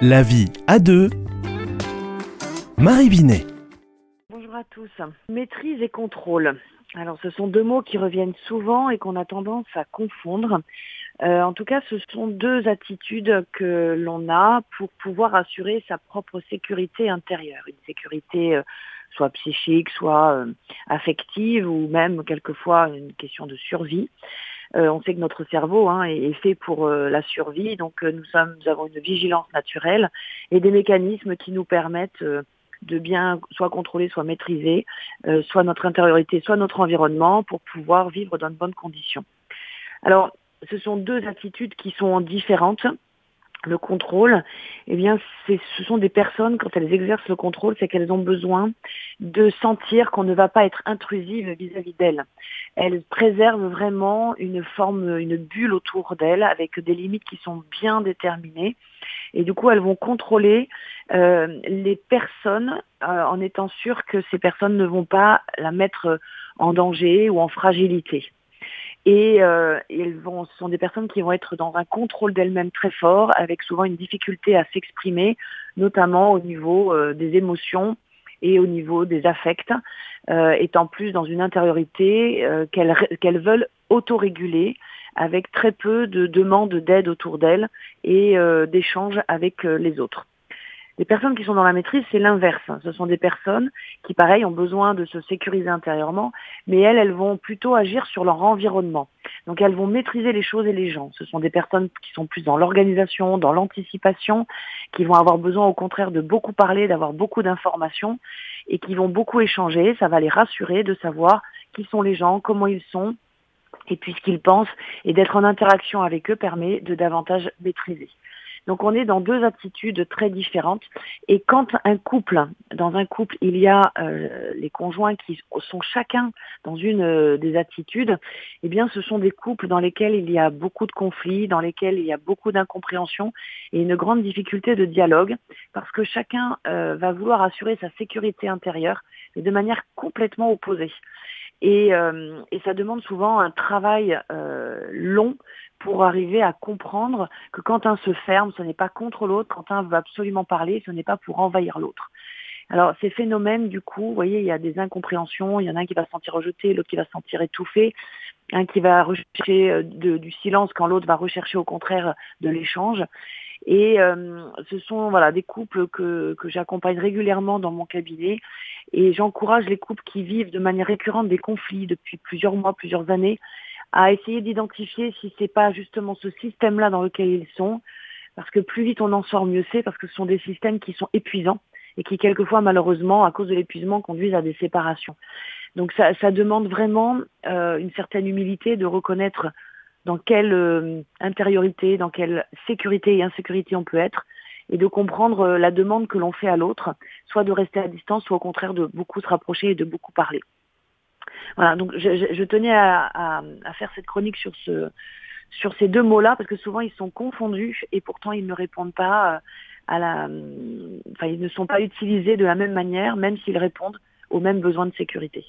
La vie à deux. Marie Binet. Bonjour à tous. Maîtrise et contrôle. Alors ce sont deux mots qui reviennent souvent et qu'on a tendance à confondre. Euh, en tout cas, ce sont deux attitudes que l'on a pour pouvoir assurer sa propre sécurité intérieure. Une sécurité euh, soit psychique, soit euh, affective ou même quelquefois une question de survie. Euh, on sait que notre cerveau hein, est, fait pour euh, la survie, donc nous, sommes, nous avons une vigilance naturelle et des mécanismes qui nous permettent de bien soit contrôler, soit maîtriser, soit notre intériorité, soit notre environnement pour pouvoir vivre dans de bonnes conditions. Alors, ce sont deux attitudes qui sont différentes le contrôle, eh bien, ce sont des personnes, quand elles exercent le contrôle, c'est qu'elles ont besoin de sentir qu'on ne va pas être intrusive vis-à-vis d'elles. Elles préservent vraiment une forme, une bulle autour d'elles avec des limites qui sont bien déterminées. Et du coup, elles vont contrôler euh, les personnes euh, en étant sûres que ces personnes ne vont pas la mettre en danger ou en fragilité. Et, euh, vont, ce sont des personnes qui vont être dans un contrôle d'elles-mêmes très fort, avec souvent une difficulté à s'exprimer, notamment au niveau euh, des émotions et au niveau des affects, euh, étant plus dans une intériorité qu'elles veulent autoréguler avec très peu de demandes d'aide autour d'elles et d'échanges avec les autres. Les personnes qui sont dans la maîtrise, c'est l'inverse. Ce sont des personnes qui, pareil, ont besoin de se sécuriser intérieurement, mais elles, elles vont plutôt agir sur leur environnement. Donc elles vont maîtriser les choses et les gens. Ce sont des personnes qui sont plus dans l'organisation, dans l'anticipation, qui vont avoir besoin au contraire de beaucoup parler, d'avoir beaucoup d'informations et qui vont beaucoup échanger. Ça va les rassurer de savoir qui sont les gens, comment ils sont, et puis ce qu'ils pensent, et d'être en interaction avec eux permet de davantage maîtriser. Donc on est dans deux attitudes très différentes. Et quand un couple, dans un couple, il y a euh, les conjoints qui sont chacun dans une euh, des attitudes, eh bien ce sont des couples dans lesquels il y a beaucoup de conflits, dans lesquels il y a beaucoup d'incompréhension et une grande difficulté de dialogue, parce que chacun euh, va vouloir assurer sa sécurité intérieure, mais de manière complètement opposée. Et, et, ça demande souvent un travail long pour arriver à comprendre que quand un se ferme, ce n'est pas contre l'autre, quand un veut absolument parler, ce n'est pas pour envahir l'autre. Alors ces phénomènes, du coup, vous voyez, il y a des incompréhensions, il y en a un qui va se sentir rejeté, l'autre qui va se sentir étouffé, un qui va rechercher euh, du silence quand l'autre va rechercher au contraire de l'échange. Et euh, ce sont voilà des couples que j'accompagne régulièrement dans mon cabinet et j'encourage les couples qui vivent de manière récurrente des conflits depuis plusieurs mois, plusieurs années à essayer d'identifier si c'est pas justement ce système-là dans lequel ils sont, parce que plus vite on en sort, mieux c'est, parce que ce sont des systèmes qui sont épuisants et qui quelquefois malheureusement, à cause de l'épuisement, conduisent à des séparations. Donc ça, ça demande vraiment euh, une certaine humilité de reconnaître dans quelle euh, intériorité, dans quelle sécurité et insécurité on peut être, et de comprendre euh, la demande que l'on fait à l'autre, soit de rester à distance, soit au contraire de beaucoup se rapprocher et de beaucoup parler. Voilà, donc je, tenais à, faire cette chronique sur ce sur ces deux mots-là parce que souvent ils sont confondus et pourtant ils ne répondent pas euh, à la, enfin ils ne sont pas utilisés de la même manière, même s'ils répondent aux mêmes besoins de sécurité.